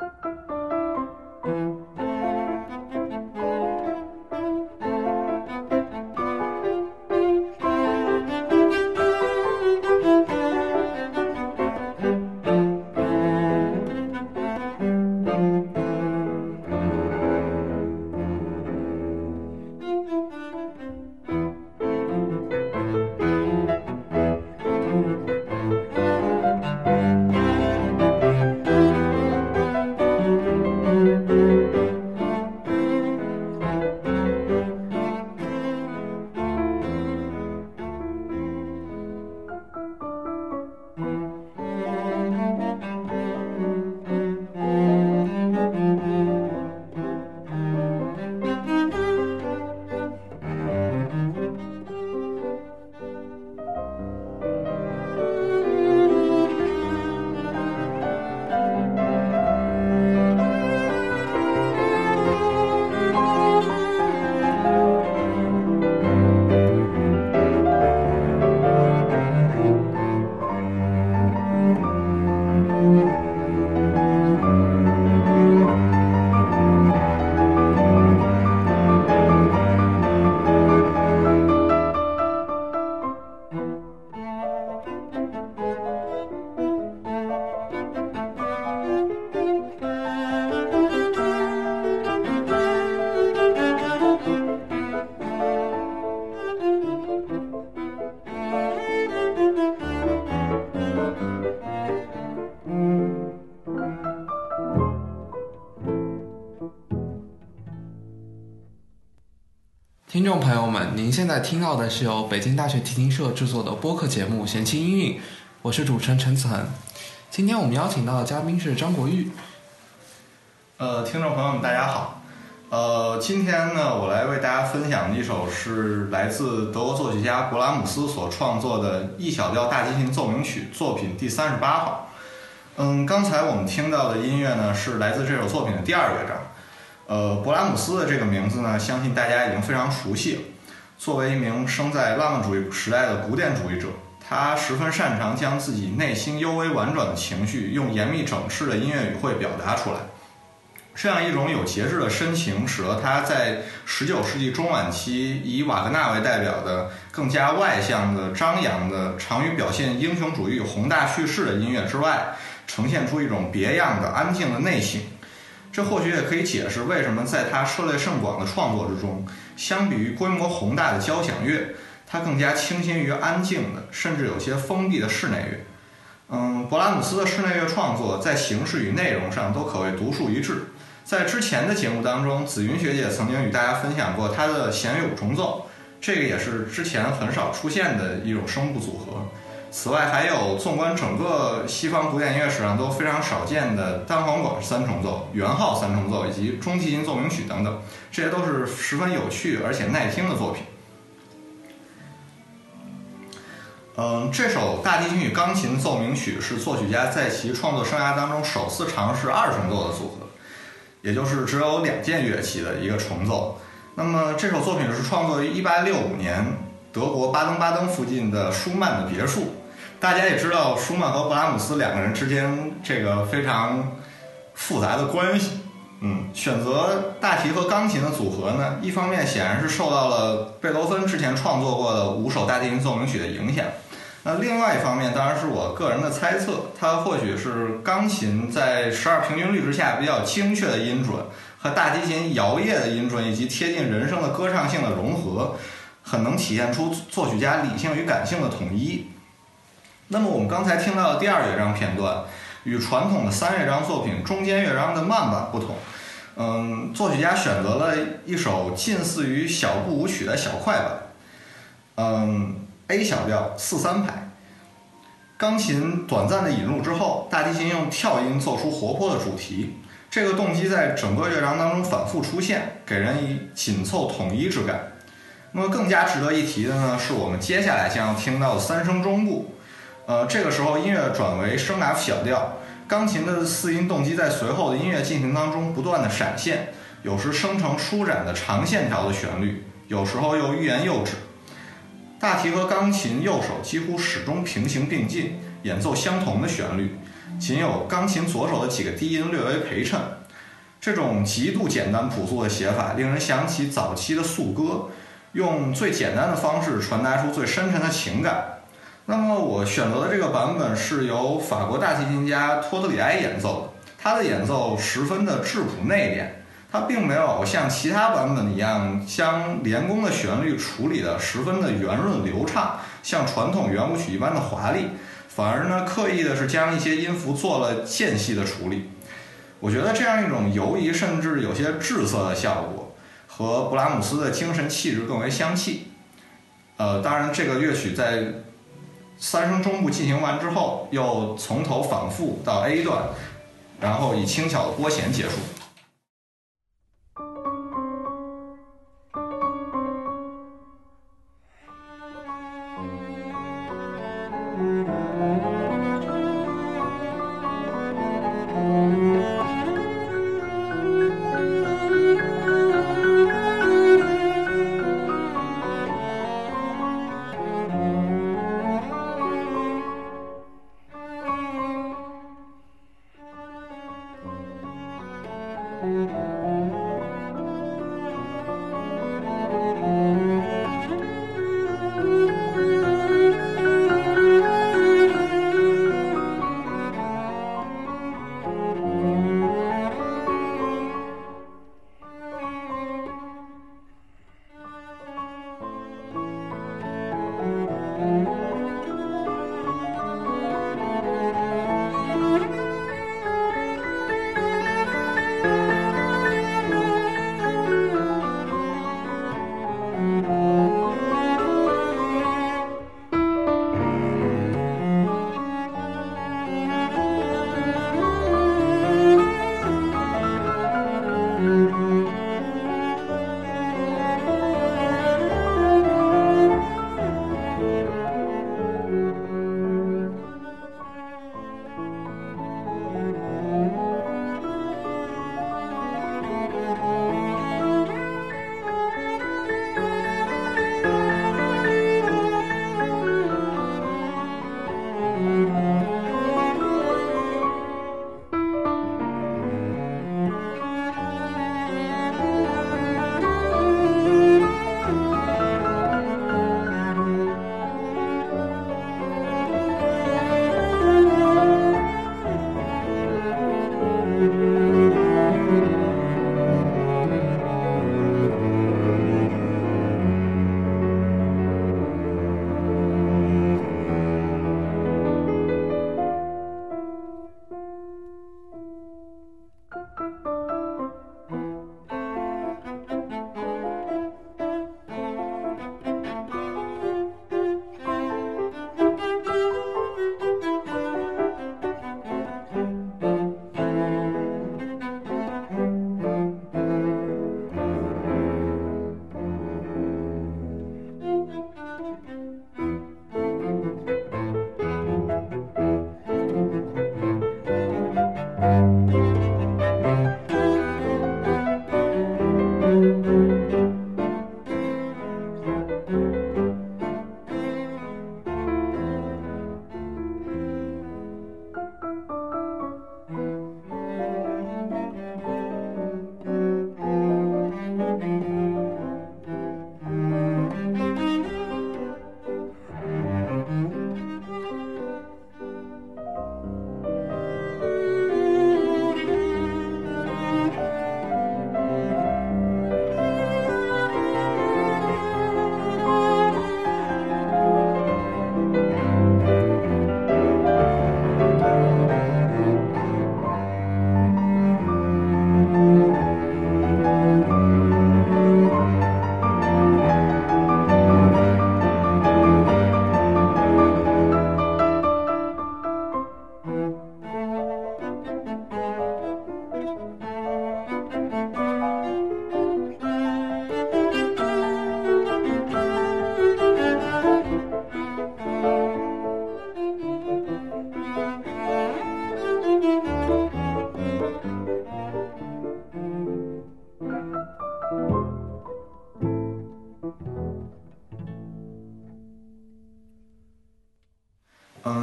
听众朋友们，您现在听到的是由北京大学提琴社制作的播客节目《闲情音韵》，我是主持人陈子恒。今天我们邀请到的嘉宾是张国玉。呃，听众朋友们，大家好。呃，今天呢，我来为大家分享的一首是来自德国作曲家勃拉姆斯所创作的《E 小调大提琴奏鸣曲》作品第三十八号。嗯，刚才我们听到的音乐呢，是来自这首作品的第二乐章。呃，勃拉姆斯的这个名字呢，相信大家已经非常熟悉了。作为一名生在浪漫主义时代的古典主义者，他十分擅长将自己内心幽微婉转的情绪用严密整饬的音乐语汇表达出来。这样一种有节制的深情，使得他在19世纪中晚期以瓦格纳为代表的更加外向的、张扬的、常于表现英雄主义宏大叙事的音乐之外，呈现出一种别样的安静的内省。这或许也可以解释为什么在他涉猎甚广的创作之中，相比于规模宏大的交响乐，他更加倾心于安静的，甚至有些封闭的室内乐。嗯，勃拉姆斯的室内乐创作在形式与内容上都可谓独树一帜。在之前的节目当中，紫云学姐曾经与大家分享过她的弦乐五重奏，这个也是之前很少出现的一种声部组合。此外，还有纵观整个西方古典音乐史上都非常少见的单簧管三重奏、圆号三重奏以及中提琴奏鸣曲等等，这些都是十分有趣而且耐听的作品。嗯，这首大提琴与钢琴奏鸣曲是作曲家在其创作生涯当中首次尝试二重奏的组合，也就是只有两件乐器的一个重奏。那么，这首作品是创作于1865年德国巴登巴登附近的舒曼的别墅。大家也知道，舒曼和布拉姆斯两个人之间这个非常复杂的关系。嗯，选择大提和钢琴的组合呢，一方面显然是受到了贝多芬之前创作过的五首大提琴奏鸣曲的影响。那另外一方面，当然是我个人的猜测，它或许是钢琴在十二平均律之下比较精确的音准，和大提琴摇曳的音准以及贴近人声的歌唱性的融合，很能体现出作曲家理性与感性的统一。那么我们刚才听到的第二乐章片段，与传统的三乐章作品中间乐章的慢板不同。嗯，作曲家选择了一首近似于小步舞曲的小快板。嗯，A 小调四三拍，钢琴短暂的引入之后，大提琴用跳音奏出活泼的主题。这个动机在整个乐章当中反复出现，给人以紧凑统一之感。那么更加值得一提的呢，是我们接下来将要听到的三声中部。呃，这个时候音乐转为升 F 小调，钢琴的四音动机在随后的音乐进行当中不断的闪现，有时生成舒展的长线条的旋律，有时候又欲言又止。大提和钢琴右手几乎始终平行并进，演奏相同的旋律。仅有钢琴左手的几个低音略微陪衬。这种极度简单朴素的写法，令人想起早期的素歌，用最简单的方式传达出最深沉的情感。那么我选择的这个版本是由法国大提琴家托德里埃演奏的，他的演奏十分的质朴内敛，他并没有像其他版本一样将连弓的旋律处理的十分的圆润流畅，像传统圆舞曲一般的华丽，反而呢刻意的是将一些音符做了间隙的处理。我觉得这样一种游移甚至有些滞涩的效果，和布拉姆斯的精神气质更为相契。呃，当然这个乐曲在三声中部进行完之后，又从头反复到 A 段，然后以轻巧的拨弦结束。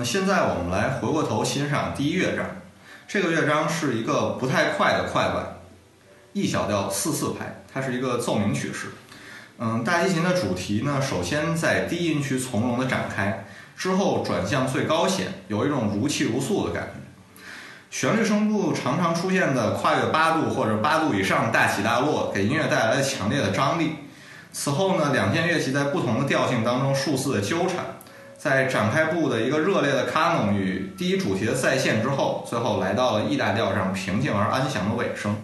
现在我们来回过头欣赏第一乐章。这个乐章是一个不太快的快板，E 小调四四拍，它是一个奏鸣曲式。嗯，大提琴的主题呢，首先在低音区从容的展开，之后转向最高弦，有一种如泣如诉的感觉。旋律声部常常出现的跨越八度或者八度以上大起大落，给音乐带来了强烈的张力。此后呢，两件乐器在不同的调性当中数次的纠缠，在展开部的一个热烈的卡农与第一主题的再现之后，最后来到了 E 大调上平静而安详的尾声。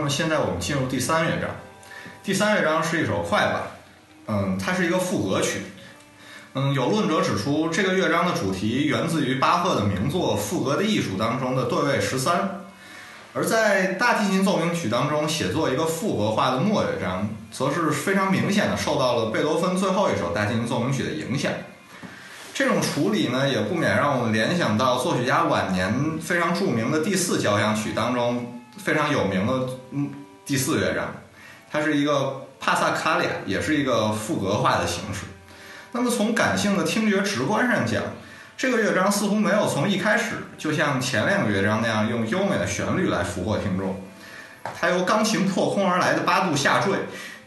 那么现在我们进入第三乐章。第三乐章是一首快板，嗯，它是一个赋格曲。嗯，有论者指出，这个乐章的主题源自于巴赫的名作《赋格的艺术》当中的对位十三，而在大提琴奏鸣曲当中写作一个复格化的末乐章，则是非常明显的受到了贝多芬最后一首大提琴奏鸣曲的影响。这种处理呢，也不免让我们联想到作曲家晚年非常著名的第四交响曲当中。非常有名的嗯第四乐章，它是一个帕萨卡利亚，也是一个赋格化的形式。那么从感性的听觉直观上讲，这个乐章似乎没有从一开始就像前两个乐章那样用优美的旋律来俘获听众。它由钢琴破空而来的八度下坠，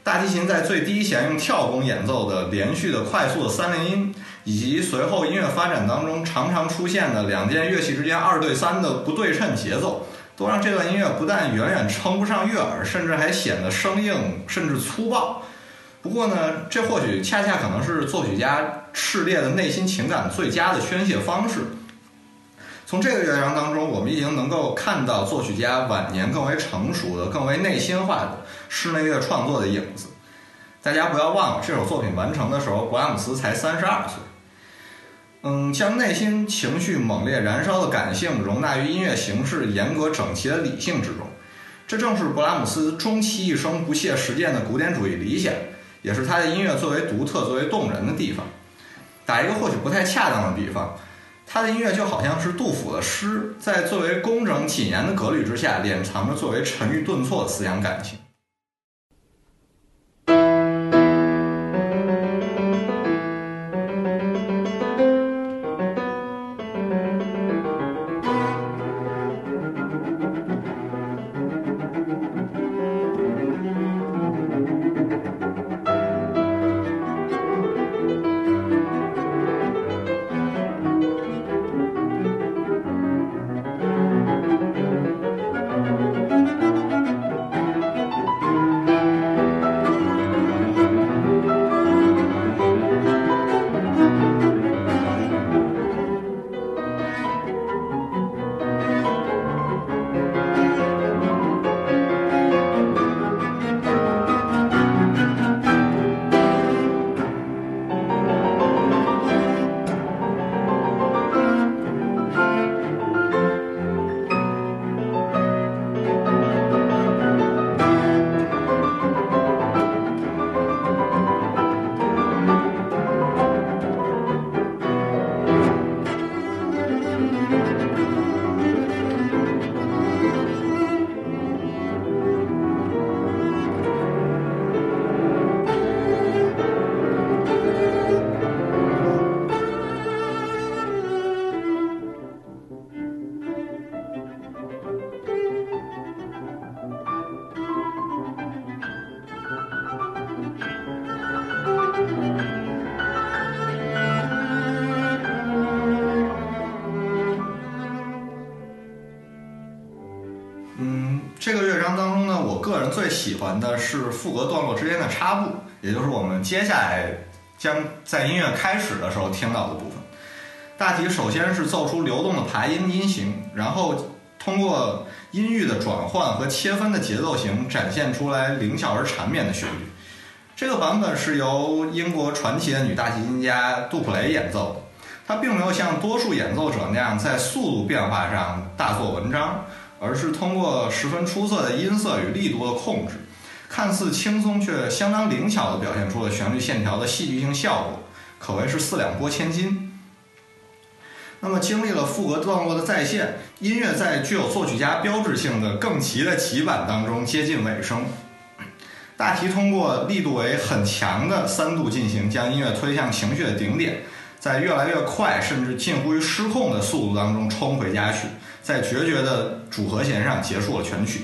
大提琴在最低弦用跳弓演奏的连续的快速的三连音，以及随后音乐发展当中常常出现的两件乐器之间二对三的不对称节奏。都让这段音乐不但远远称不上悦耳，甚至还显得生硬甚至粗暴。不过呢，这或许恰恰可能是作曲家炽烈的内心情感最佳的宣泄方式。从这个乐章当中，我们已经能够看到作曲家晚年更为成熟的、更为内心化的室内乐创作的影子。大家不要忘了，这首作品完成的时候，勃拉姆斯才三十二岁。嗯，将内心情绪猛烈燃烧的感性容纳于音乐形式严格整齐的理性之中，这正是勃拉姆斯终其一生不懈实践的古典主义理想，也是他的音乐最为独特、最为动人的地方。打一个或许不太恰当的比方，他的音乐就好像是杜甫的诗，在最为工整谨严的格律之下，敛藏着最为沉郁顿挫的思想感情。最喜欢的是副歌段落之间的插步，也就是我们接下来将在音乐开始的时候听到的部分。大体首先是奏出流动的爬音音型，然后通过音域的转换和切分的节奏型，展现出来灵巧而缠绵的旋律。这个版本是由英国传奇的女大提琴家杜普雷演奏的，她并没有像多数演奏者那样在速度变化上大做文章。而是通过十分出色的音色与力度的控制，看似轻松却相当灵巧地表现出了旋律线条的戏剧性效果，可谓是四两拨千斤。那么，经历了副歌段落的再现，音乐在具有作曲家标志性的更齐的齐板当中接近尾声。大提通过力度为很强的三度进行，将音乐推向情绪的顶点，在越来越快甚至近乎于失控的速度当中冲回家去。在决绝的主和弦上结束了全曲。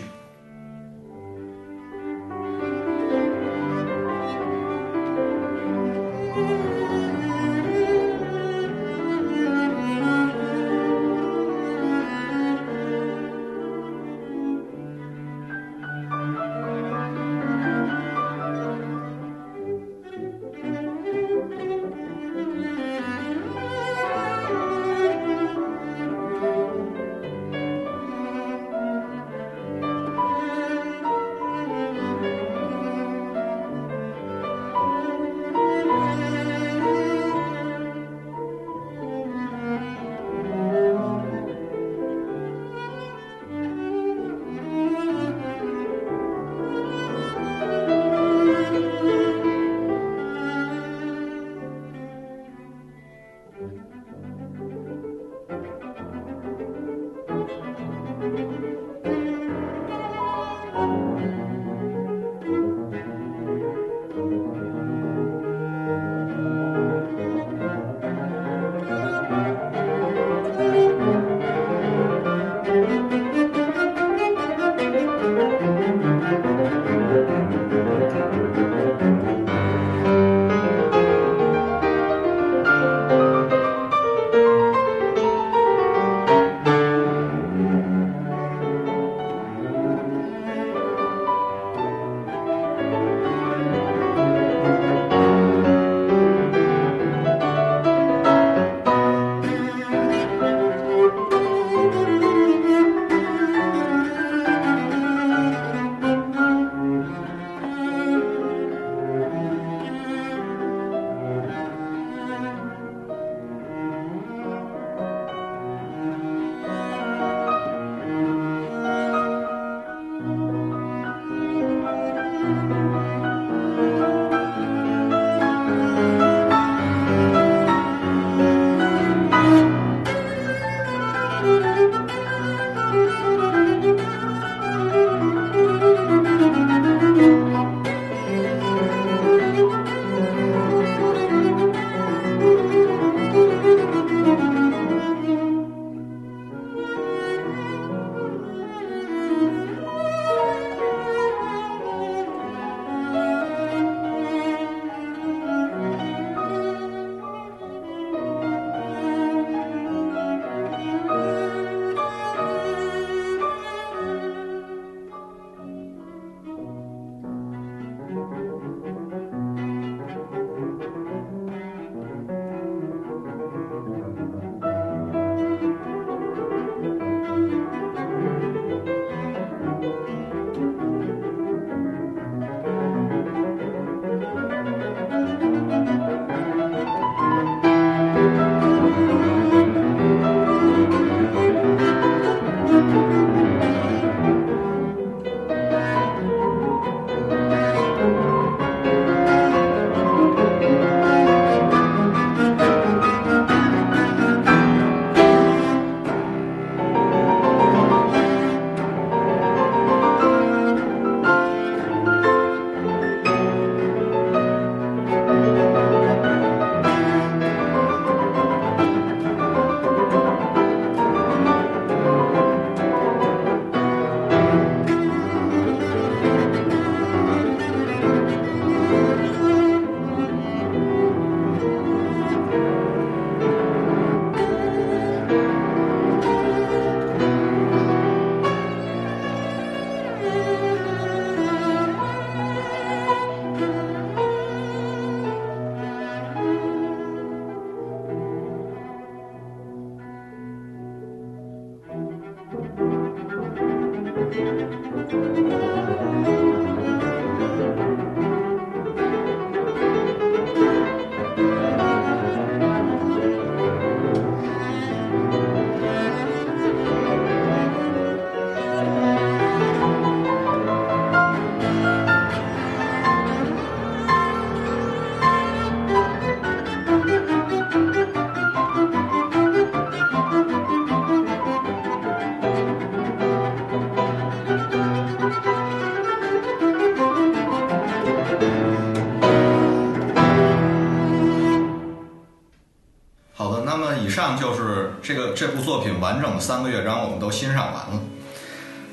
三个乐章我们都欣赏完了。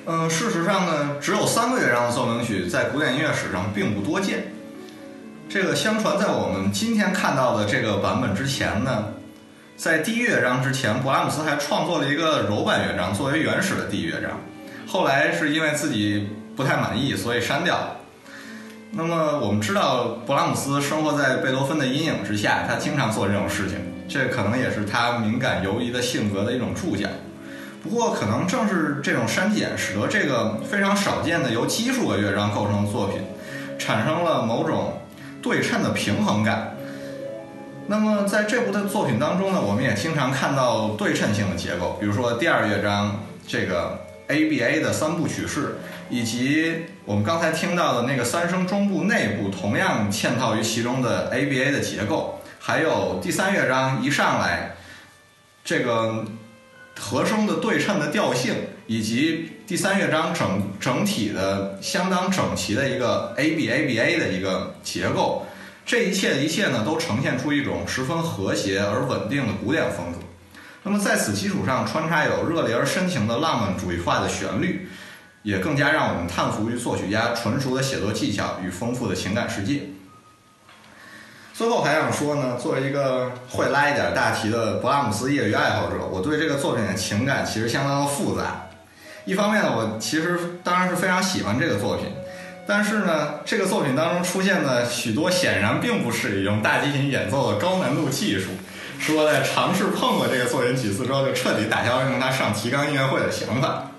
嗯，事实上呢，只有三个乐章的奏鸣曲在古典音乐史上并不多见。这个相传在我们今天看到的这个版本之前呢，在第一乐章之前，勃拉姆斯还创作了一个柔板乐章作为原始的第一乐章，后来是因为自己不太满意，所以删掉了。那么我们知道，勃拉姆斯生活在贝多芬的阴影之下，他经常做这种事情，这可能也是他敏感犹疑的性格的一种注脚。不过，可能正是这种删减，使得这个非常少见的由奇数个乐章构成的作品，产生了某种对称的平衡感。那么，在这部的作品当中呢，我们也经常看到对称性的结构，比如说第二乐章这个 ABA 的三部曲式，以及我们刚才听到的那个三声中部内部同样嵌套于其中的 ABA 的结构，还有第三乐章一上来这个。和声的对称的调性，以及第三乐章整整体的相当整齐的一个 A B A B A 的一个结构，这一切的一切呢，都呈现出一种十分和谐而稳定的古典风格。那么在此基础上穿插有热烈而深情的浪漫主义化的旋律，也更加让我们叹服于作曲家纯熟的写作技巧与丰富的情感世界。最后还想说呢，作为一个会拉一点大提的勃拉姆斯业余爱好者，我对这个作品的情感其实相当的复杂。一方面呢，我其实当然是非常喜欢这个作品，但是呢，这个作品当中出现的许多显然并不适宜用大提琴演奏的高难度技术，使我在尝试碰过这个作品几次之后，就彻底打消了用它上提纲音乐会的想法。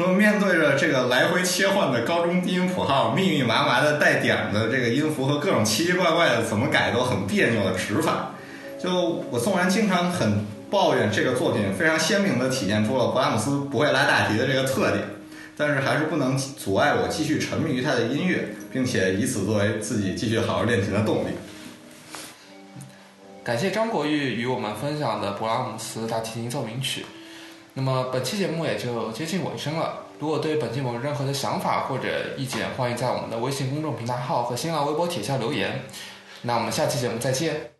那么面对着这个来回切换的高中低音谱号，密密麻麻的带点的这个音符和各种奇奇怪怪的怎么改都很别扭的指法，就我纵然经常很抱怨这个作品非常鲜明的体现出了勃拉姆斯不会拉大提的这个特点，但是还是不能阻碍我继续沉迷于他的音乐，并且以此作为自己继续好好练琴的动力。感谢张国玉与我们分享的勃拉姆斯大提琴奏鸣曲。那么本期节目也就接近尾声了。如果对本节目有任何的想法或者意见，欢迎在我们的微信公众平台号和新浪微博帖下留言。那我们下期节目再见。